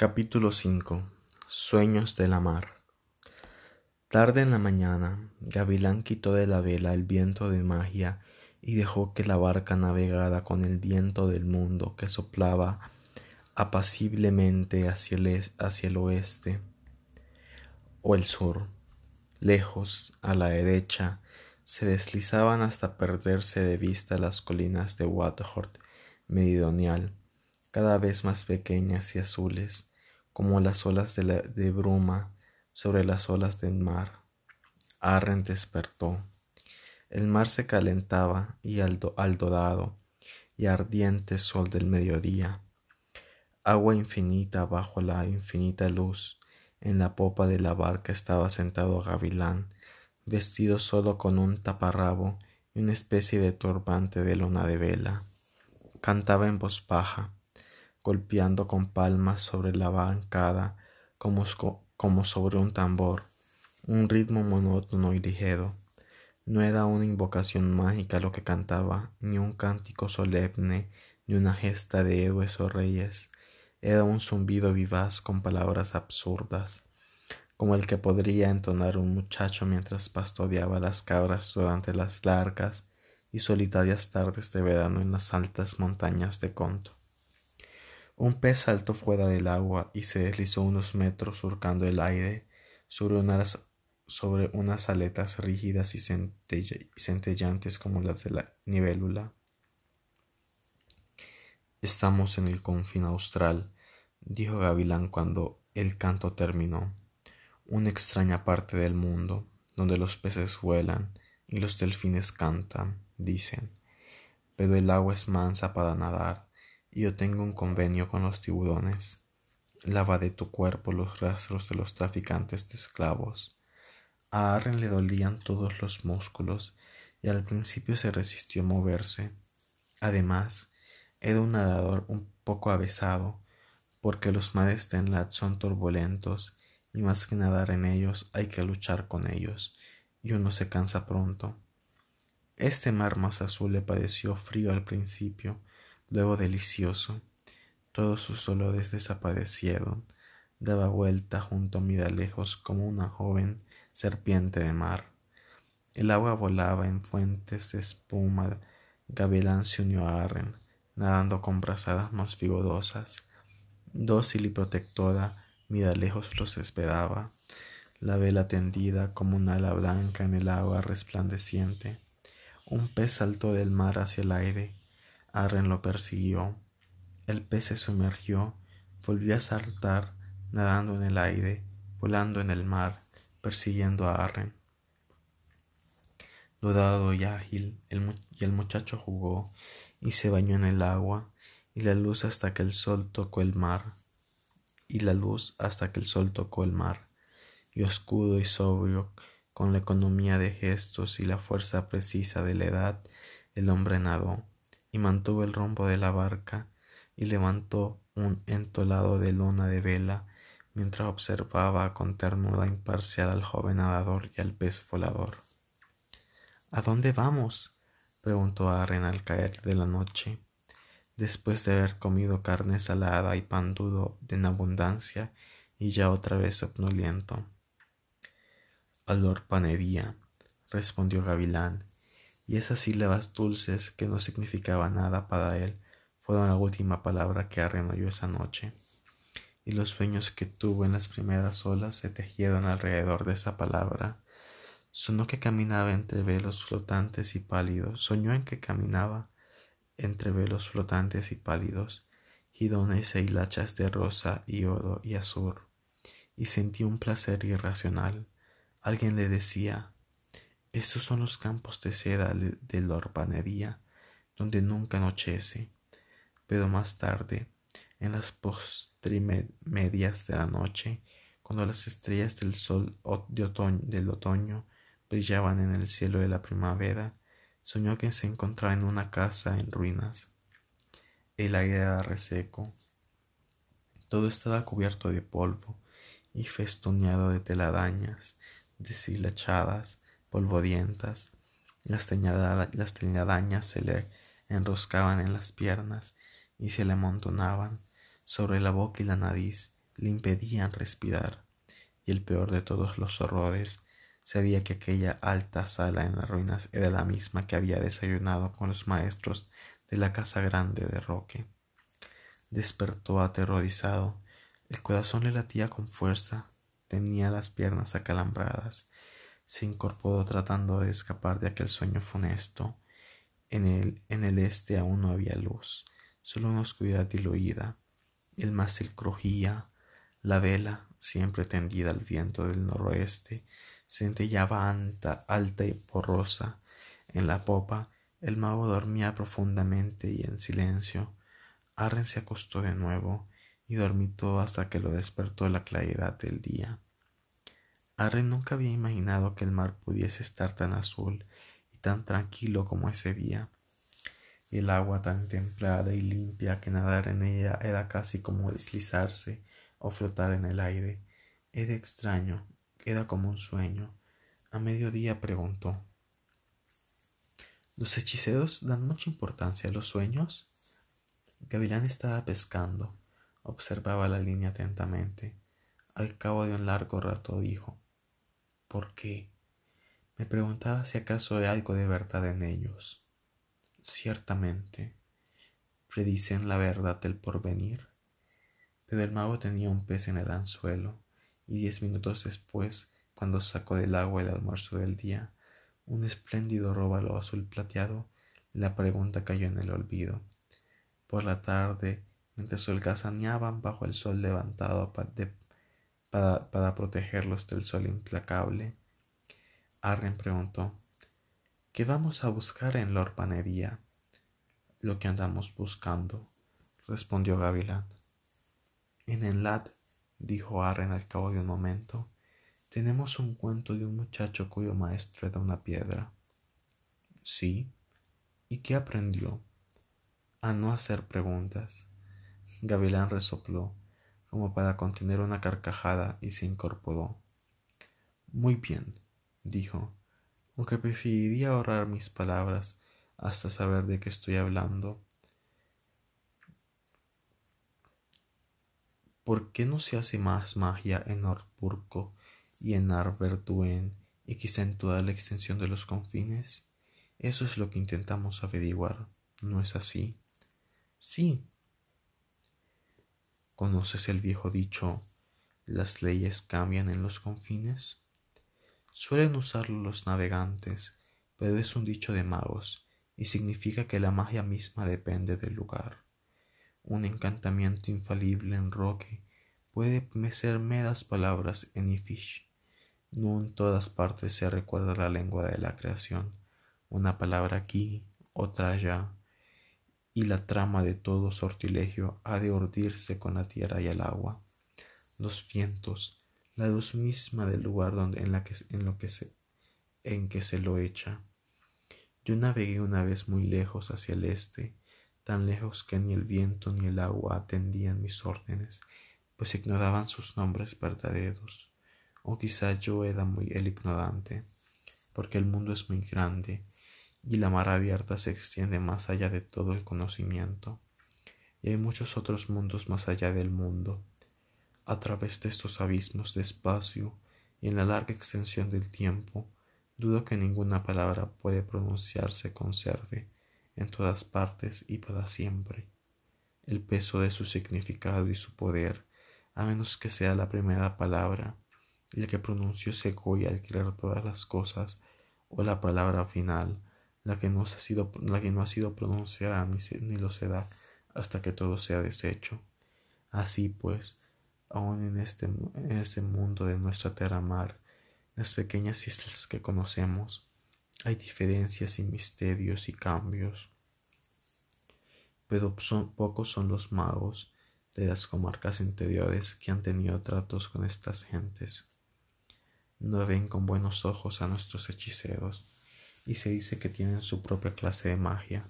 Capítulo 5 Sueños de la mar Tarde en la mañana, Gavilán quitó de la vela el viento de magia y dejó que la barca navegara con el viento del mundo que soplaba apaciblemente hacia el, hacia el oeste o el sur. Lejos, a la derecha, se deslizaban hasta perderse de vista las colinas de Waterford meridional, cada vez más pequeñas y azules, como las olas de, bruma sobre las olas del mar. Arren despertó. El mar se calentaba y al, al dorado y ardiente sol del mediodía. Agua infinita bajo la infinita luz. En la popa de la barca estaba sentado Gavilán, vestido solo con un taparrabo y una especie de turbante de lona de vela. Cantaba en voz baja, golpeando con palmas sobre la bancada como, como sobre un tambor, un ritmo monótono y ligero. No era una invocación mágica lo que cantaba, ni un cántico solemne, ni una gesta de héroes o reyes. Era un zumbido vivaz con palabras absurdas, como el que podría entonar un muchacho mientras pastoreaba las cabras durante las largas y solitarias tardes de verano en las altas montañas de Conto. Un pez saltó fuera del agua y se deslizó unos metros surcando el aire sobre unas, sobre unas aletas rígidas y centellantes como las de la nivelula. Estamos en el confín austral, dijo Gavilán cuando el canto terminó. Una extraña parte del mundo, donde los peces vuelan y los delfines cantan, dicen. Pero el agua es mansa para nadar yo tengo un convenio con los tiburones. Lava de tu cuerpo los rastros de los traficantes de esclavos. A Arren le dolían todos los músculos y al principio se resistió a moverse. Además, era un nadador un poco avesado, porque los mares de Enlat son turbulentos y más que nadar en ellos hay que luchar con ellos, y uno se cansa pronto. Este mar más azul le pareció frío al principio, luego delicioso. Todos sus dolores desaparecieron. Daba vuelta junto a mí de lejos como una joven serpiente de mar. El agua volaba en fuentes de espuma. Gavilán se unió a Arren, nadando con brazadas más vigorosas. Dócil y protectora, mira lejos los esperaba, la vela tendida como un ala blanca en el agua resplandeciente. Un pez saltó del mar hacia el aire, Arren lo persiguió. El pez se sumergió, volvió a saltar, nadando en el aire, volando en el mar, persiguiendo a Arren. Dorado y ágil, y el muchacho jugó y se bañó en el agua, y la luz hasta que el sol tocó el mar, y la luz hasta que el sol tocó el mar, y oscuro y sobrio, con la economía de gestos y la fuerza precisa de la edad, el hombre nadó y mantuvo el rombo de la barca y levantó un entolado de luna de vela mientras observaba con ternura imparcial al joven nadador y al pez volador. ¿A dónde vamos? preguntó Arren al caer de la noche, después de haber comido carne salada y pan duro en abundancia y ya otra vez somnoliento. A la orpanería, respondió Gavilán, y esas sílabas dulces que no significaban nada para él fueron la última palabra que arremolió esa noche, y los sueños que tuvo en las primeras olas se tejieron alrededor de esa palabra. Sonó que caminaba entre velos flotantes y pálidos, soñó en que caminaba entre velos flotantes y pálidos, girones e hilachas de rosa y oro y azul, y sentía un placer irracional. Alguien le decía estos son los campos de seda de la orpanería, donde nunca anochece, pero más tarde, en las postrimedias de la noche, cuando las estrellas del sol del otoño brillaban en el cielo de la primavera, soñó que se encontraba en una casa en ruinas. El aire era reseco. Todo estaba cubierto de polvo y festoneado de telarañas deshilachadas polvorientas, las, telarañas se le enroscaban en las piernas y se le amontonaban sobre la boca y la nariz, le impedían respirar, y el peor de todos los horrores sabía que aquella alta sala en las ruinas era la misma que había desayunado con los maestros de la casa grande de Roque. Despertó aterrorizado, el corazón le latía con fuerza, tenía las piernas acalambradas, se incorporó tratando de escapar de aquel sueño funesto. En el, en el este aún no había luz, solo una oscuridad diluida. El mástil crujía, la vela, siempre tendida al viento del noroeste, centellaba alta, alta y porrosa. En la popa, el mago dormía profundamente y en silencio. Arren se acostó de nuevo y dormitó hasta que lo despertó la claridad del día. Arren nunca había imaginado que el mar pudiese estar tan azul y tan tranquilo como ese día. El agua tan templada y limpia que nadar en ella era casi como deslizarse o flotar en el aire. Era extraño, era como un sueño. A mediodía preguntó ¿Los hechiceros dan mucha importancia a los sueños? Gavilán estaba pescando. Observaba la línea atentamente. Al cabo de un largo rato dijo ¿Por qué? Me preguntaba si acaso hay algo de verdad en ellos. Ciertamente, predicen la verdad del porvenir. Pero el mago tenía un pez en el anzuelo, y diez minutos después, cuando sacó del agua el almuerzo del día, un espléndido róbalo azul plateado, la pregunta cayó en el olvido. Por la tarde, mientras holgazaneaban bajo el sol levantado de para, protegerlos del sol implacable. Arren preguntó ¿Qué vamos a buscar en la orpanería? Lo que andamos buscando, respondió Gavilán. En el Lat, dijo Arren al cabo de un momento, tenemos un cuento de un muchacho cuyo maestro era una piedra. Sí. ¿Y qué aprendió? A no hacer preguntas. Gavilán resopló como para contener una carcajada y se incorporó. Muy bien, dijo, aunque preferiría ahorrar mis palabras hasta saber de qué estoy hablando. ¿Por qué no se hace más magia en Orpurco y en Arbertuen y quizá en toda la extensión de los confines? Eso es lo que intentamos averiguar, ¿no es así? Sí, ¿Conoces el viejo dicho las leyes cambian en los confines? Suelen usarlo los navegantes, pero es un dicho de magos y significa que la magia misma depende del lugar. Un encantamiento infalible en Roque puede ser meras palabras en Ifish. No en todas partes se recuerda la lengua de la creación. Una palabra aquí, otra allá, y la trama de todo sortilegio ha de urdirse con la tierra y el agua, los vientos, la luz misma del lugar donde en, la que, lo que se, en que se lo echa. Yo navegué una vez muy lejos hacia el este, tan lejos que ni el viento ni el agua atendían mis órdenes, pues ignoraban sus nombres verdaderos. O quizá yo era muy el ignorante, porque el mundo es muy grande y la mar abierta se extiende más allá de todo el conocimiento, y hay muchos otros mundos más allá del mundo. A través de estos abismos de espacio y en la larga extensión del tiempo, dudo que ninguna palabra puede pronunciarse conserve en todas partes y para siempre. El peso de su significado y su poder, a menos que sea la primera palabra, el que pronunció Segoy al crear todas las cosas, o la palabra final, la que no ha sido, la que no ha sido pronunciada ni, ni lo será hasta que todo sea deshecho. Así pues, aun en este, en este mundo de nuestra tierra mar, las pequeñas islas que conocemos, hay diferencias y misterios y cambios. Pero son, pocos son los magos de las comarcas interiores que han tenido tratos con estas gentes. No ven con buenos ojos a nuestros hechiceros y se dice que tienen su propia clase de magia,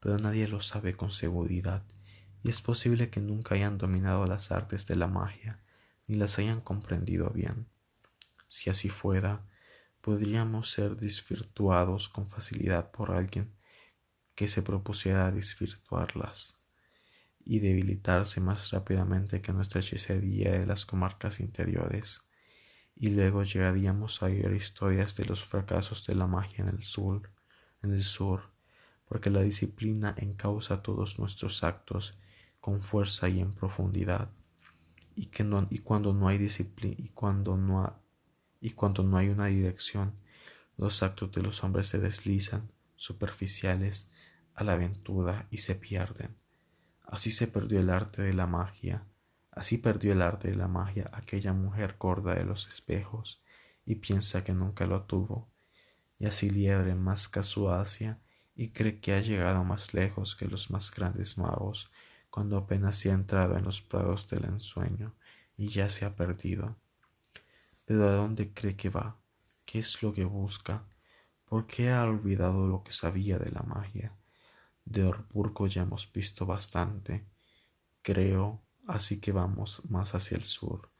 pero nadie lo sabe con seguridad, y es posible que nunca hayan dominado las artes de la magia, ni las hayan comprendido bien. Si así fuera, podríamos ser desvirtuados con facilidad por alguien que se propusiera desvirtuarlas. y debilitarse más rápidamente que nuestra hechicería de las comarcas interiores. Y luego llegaríamos a oír historias de los fracasos de la magia en el sur, en el sur, porque la disciplina encausa todos nuestros actos con fuerza y en profundidad. Y, que no, y cuando no hay disciplina y cuando no, y cuando no hay una dirección, los actos de los hombres se deslizan, superficiales, a la aventura y se pierden. Así se perdió el arte de la magia, así perdió el arte de la magia aquella mujer gorda de los espejos y piensa que nunca lo tuvo, y así liebre más su y cree que ha llegado más lejos que los más grandes magos cuando apenas ha entrado en los prados del ensueño y ya se ha perdido. Pero ¿a dónde cree que va? ¿Qué es lo que busca? ¿Por qué ha olvidado lo que sabía de la magia? De Orburgo ya hemos visto bastante, creo, así que vamos más hacia el sur,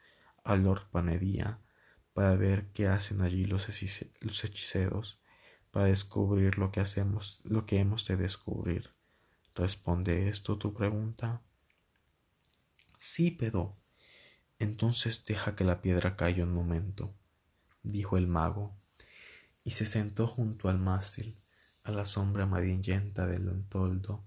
a Lord Panería, para ver qué hacen allí los, hechiceros, para descubrir lo que hacemos, lo que hemos de descubrir. ¿Responde esto tu pregunta? Sí, pero. Entonces deja que la piedra caiga un momento, dijo el mago, y se sentó junto al mástil a la sombra amarillenta del toldo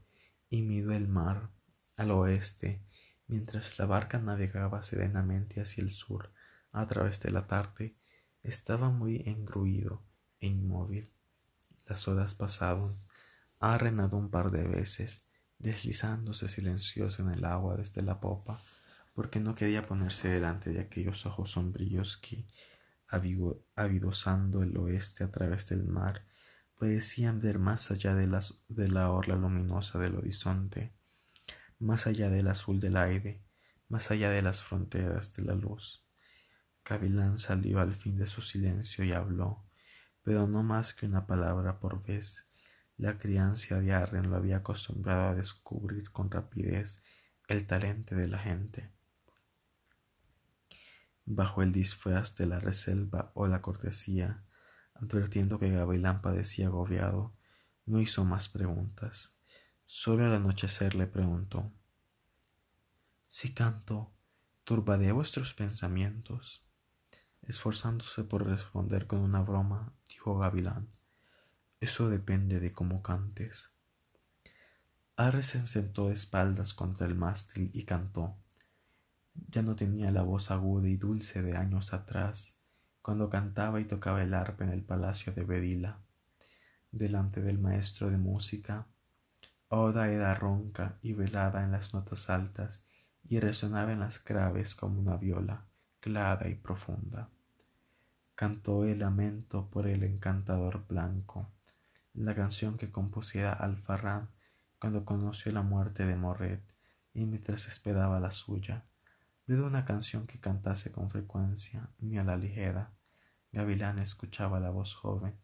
y miró el mar al oeste mientras la barca navegaba serenamente hacia el sur a través de la tarde estaba muy engruido e inmóvil. Las horas pasaron ha renado un par de veces deslizándose silencioso en el agua desde la popa porque no quería ponerse delante de aquellos ojos sombríos que avidosando el oeste a través del mar parecían ver más allá de, las, de la orla luminosa del horizonte, más allá del azul del aire, más allá de las fronteras de la luz. Cavilán salió al fin de su silencio y habló, pero no más que una palabra por vez. La crianza de Arren lo había acostumbrado a descubrir con rapidez el talento de la gente. Bajo el disfraz de la reserva o la cortesía, advirtiendo que Gavilán padecía agobiado, no hizo más preguntas. Solo al anochecer le preguntó Si canto, turbaré vuestros pensamientos. Esforzándose por responder con una broma, dijo Gavilán Eso depende de cómo cantes. Arre se sentó de espaldas contra el mástil y cantó. Ya no tenía la voz aguda y dulce de años atrás, cuando cantaba y tocaba el arpa en el palacio de Bedila, delante del maestro de música. Ahora era ronca y velada en las notas altas y resonaba en las graves como una viola, clara y profunda. Cantó el lamento por el encantador blanco, la canción que compusiera Alfarrán cuando conoció la muerte de Morret y mientras esperaba la suya de una canción que cantase con frecuencia ni a la ligera. Gavilán escuchaba la voz joven,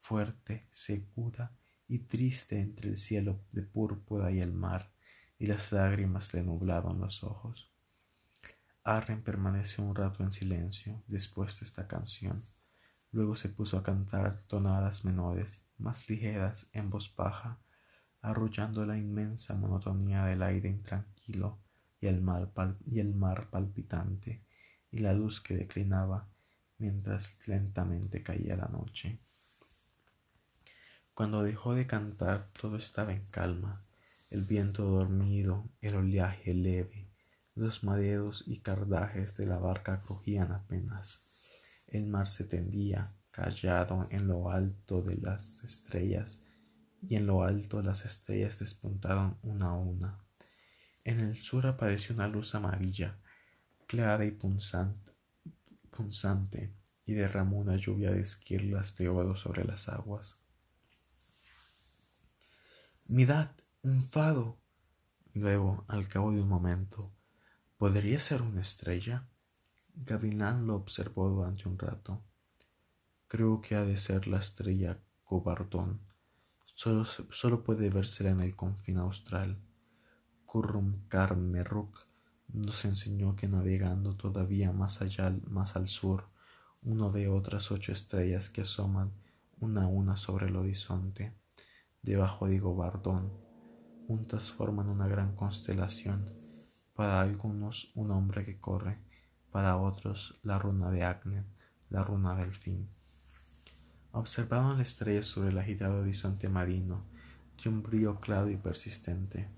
fuerte, segura y triste entre el cielo de púrpura y el mar, y las lágrimas le nublaron los ojos. Arren permaneció un rato en silencio después de esta canción. Luego se puso a cantar tonadas menores, más ligeras, en voz baja, arrullando la inmensa monotonía del aire intranquilo y el mar, y el mar palpitante y la luz que declinaba mientras lentamente caía la noche. Cuando dejó de cantar todo estaba en calma, el viento dormido, el oleaje leve, los maderos y cardajes de la barca cogían apenas. El mar se tendía, callado en lo alto de las estrellas, y en lo alto las estrellas despuntaron una a una. En el sur apareció una luz amarilla, clara y punzante, punzante y derramó una lluvia de esquirlas de oro sobre las aguas. Mirad, un fado. Luego, al cabo de un momento, ¿podría ser una estrella? Gavilán lo observó durante un rato. Creo que ha de ser la estrella Cobardón. Solo, solo puede verse en el confín austral. Kurrum-Karmeruk nos enseñó que navegando todavía más allá, más al sur, uno ve otras ocho estrellas que asoman una a una sobre el horizonte, debajo de Gobardón. juntas forman una gran constelación, para algunos un hombre que corre, para otros la runa de Acne, la runa del fin. Observaban la estrella sobre el agitado horizonte marino, de un brillo claro y persistente.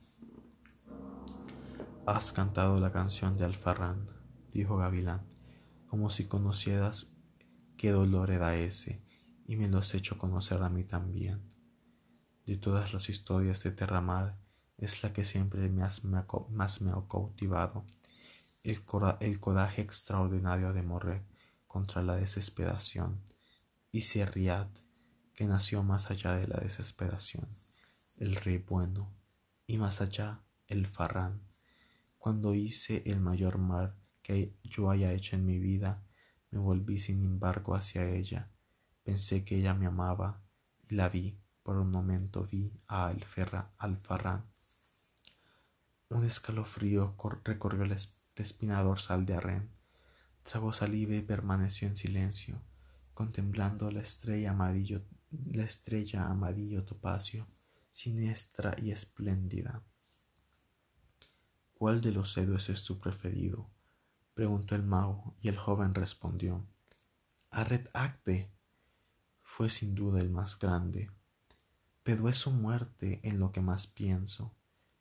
Has cantado la canción de Alfarrán, dijo Gavilán, como si conocieras qué dolor era ese, y me lo has hecho conocer a mí también. De todas las historias de Terramar, es la que siempre más me ha cautivado, el, coraje extraordinario de Morret contra la desesperación, y Serriat, que nació más allá de la desesperación, el rey bueno, y más allá el Farrán. Cuando hice el mayor mal que yo haya hecho en mi vida, me volví sin embargo hacia ella, pensé que ella me amaba, y la vi, por un momento vi a Alfarrán. Un escalofrío recorrió el espina dorsal de Arren. Tragó saliva y permaneció en silencio, contemplando la estrella amarillo, la estrella amarillo topacio, siniestra y espléndida. ¿Cuál de los héroes es tu preferido? preguntó el mago, y el joven respondió Arred Akbe fue sin duda el más grande, pero es su muerte en lo que más pienso,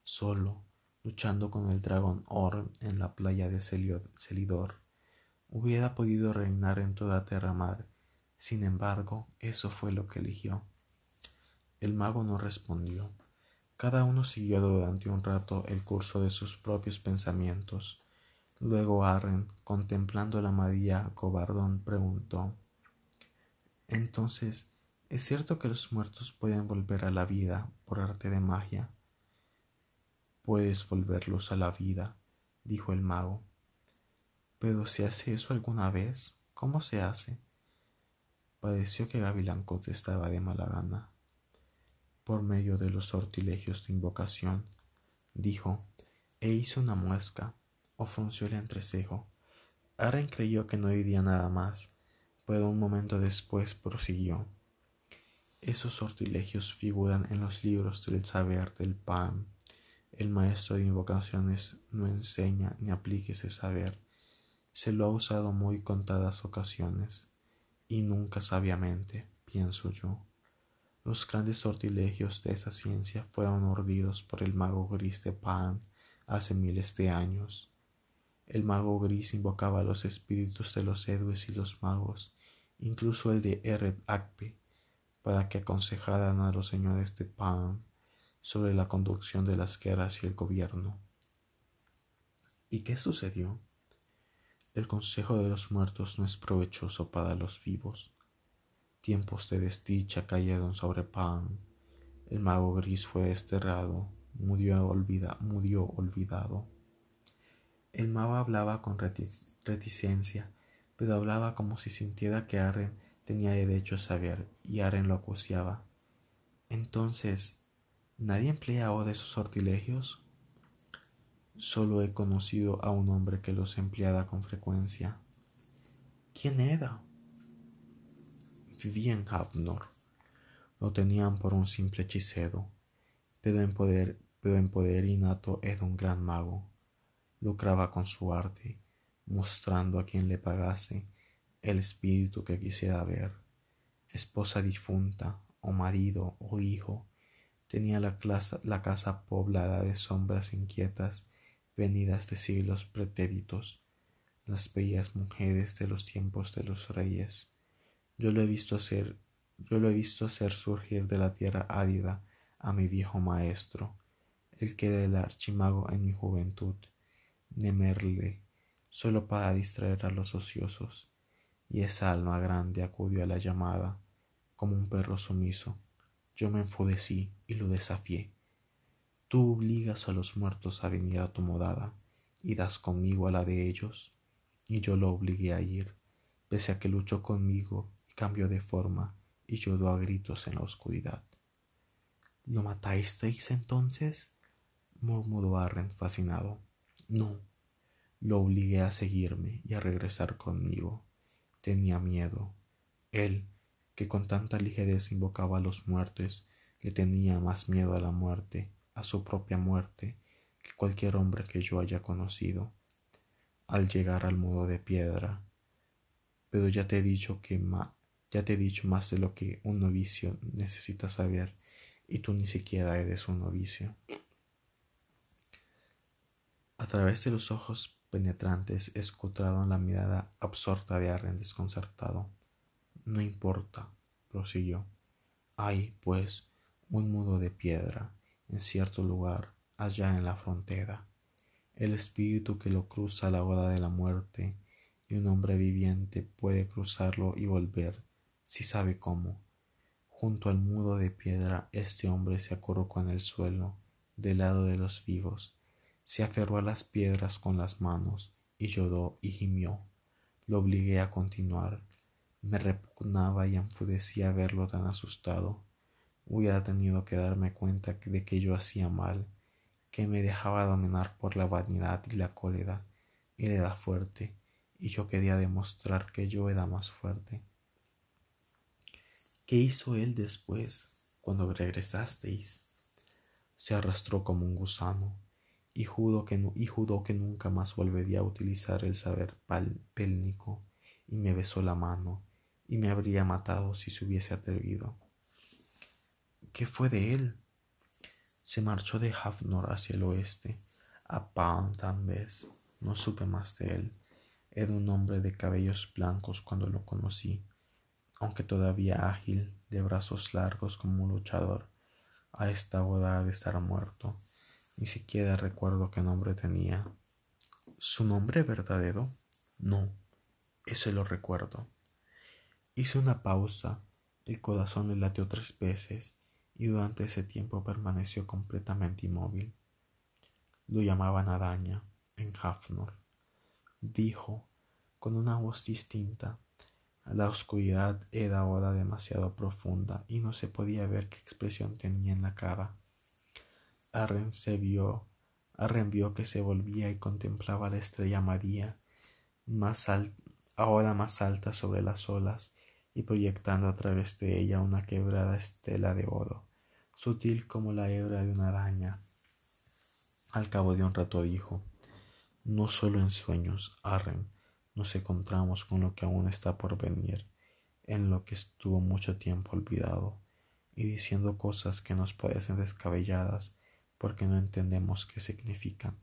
solo luchando con el dragón Orm en la playa de Celidor. Hubiera podido reinar en toda Terramar, sin embargo, eso fue lo que eligió. El mago no respondió. Cada uno siguió durante un rato el curso de sus propios pensamientos. Luego Arren, contemplando la María cobardón, preguntó Entonces, ¿es cierto que los muertos pueden volver a la vida por arte de magia? Puedes volverlos a la vida, dijo el mago. Pero ¿se hace eso alguna vez? ¿Cómo se hace? Pareció que Gavilán contestaba de mala gana. Por medio de los sortilegios de invocación, dijo, e hizo una muesca, o frunció el entrecejo. Aren creyó que no diría nada más, pero un momento después prosiguió. Esos sortilegios figuran en los libros del saber del pan el maestro de invocaciones no enseña ni aplique ese saber. Se lo ha usado muy contadas ocasiones, y nunca sabiamente, pienso yo. Los grandes sortilegios de esa ciencia fueron urdidos por el mago gris de Pan hace miles de años. El mago gris invocaba a los espíritus de los héroes y los magos, incluso el de Ered Akpe, para que aconsejaran a los señores de Pan sobre la conducción de las guerras y el gobierno. ¿Y qué sucedió? El consejo de los muertos no es provechoso para los vivos. Tiempos de desdicha cayeron sobre Pan. El mago gris fue desterrado, murió, olvida, murió olvidado. El mago hablaba con reticencia, pero hablaba como si sintiera que Arren tenía derecho a saber, y Arren lo acuciaba. Entonces, ¿Nadie emplea ahora esos sortilegios? Solo he conocido a un hombre que los empleaba con frecuencia. ¿Quién era? Vivía en Havnor. Lo tenían por un simple hechicero, pero en poder, pero en poder innato era un gran mago. Lucraba con su arte, mostrando a quien le pagase el espíritu que quisiera ver, esposa difunta, o marido, o hijo, tenía la, la casa poblada de sombras inquietas venidas de siglos pretéritos, las bellas mujeres de los tiempos de los reyes. Yo lo he visto hacer, yo lo he visto hacer surgir de la tierra árida a mi viejo maestro, el que era el archimago en mi juventud, Nemerle, solo para distraer a los ociosos, y esa alma grande acudió a la llamada, como un perro sumiso. Yo me enfurecí y lo desafié. Tú obligas a los muertos a venir a tu morada y das conmigo a la de ellos, y yo lo obligué a ir, pese a que luchó conmigo y cambió de forma y lloró a gritos en la oscuridad. ¿Lo matasteis entonces? murmuró Arren fascinado. No, lo obligué a seguirme y a regresar conmigo. Tenía miedo. Él, que con tanta ligereza invocaba a los muertos, le tenía más miedo a la muerte a su propia muerte que cualquier hombre que yo haya conocido al llegar al modo de piedra. Pero ya te he dicho que ya te he dicho más de lo que un novicio necesita saber y tú ni siquiera eres un novicio. A través de los ojos penetrantes escutaron la mirada absorta de Arren desconcertado. No importa, prosiguió. Hay, pues, un muro de piedra en cierto lugar allá en la frontera. El espíritu que lo cruza a la hora de la muerte y un hombre viviente puede cruzarlo y volver, si sabe cómo. Junto al muro de piedra este hombre se acurrucó en el suelo, del lado de los vivos, se aferró a las piedras con las manos y lloró y gimió. Lo obligué a continuar. Me repugnaba y enfudecía verlo tan asustado. Hubiera tenido que darme cuenta de que yo hacía mal, que me dejaba dominar por la vanidad y la cólera. Él era fuerte, y yo quería demostrar que yo era más fuerte. ¿Qué hizo él después, cuando regresasteis? Se arrastró como un gusano, y juró que, y que nunca más volvería a utilizar el saber pélnico, y me besó la mano, y me habría matado si se hubiese atrevido. ¿Qué fue de él? Se marchó de Hafnor hacia el oeste, a vez. No supe más de él. Era un hombre de cabellos blancos cuando lo conocí, aunque todavía ágil, de brazos largos como un luchador. A esta hora de estar muerto. Ni siquiera recuerdo qué nombre tenía. ¿Su nombre verdadero? No, ese lo recuerdo. Hice una pausa, el corazón le latió tres veces y durante ese tiempo permaneció completamente inmóvil. Lo llamaban araña en Hafnor. Dijo, con una voz distinta, la oscuridad era ahora demasiado profunda y no se podía ver qué expresión tenía en la cara. Arren se vio, Arren vio que se volvía y contemplaba la estrella María, más ahora más alta sobre las olas y proyectando a través de ella una quebrada estela de oro, sutil como la hebra de una araña. Al cabo de un rato dijo, no solo en sueños, Arren, nos encontramos con lo que aún está por venir, en lo que estuvo mucho tiempo olvidado, y diciendo cosas que nos parecen descabelladas porque no entendemos qué significan.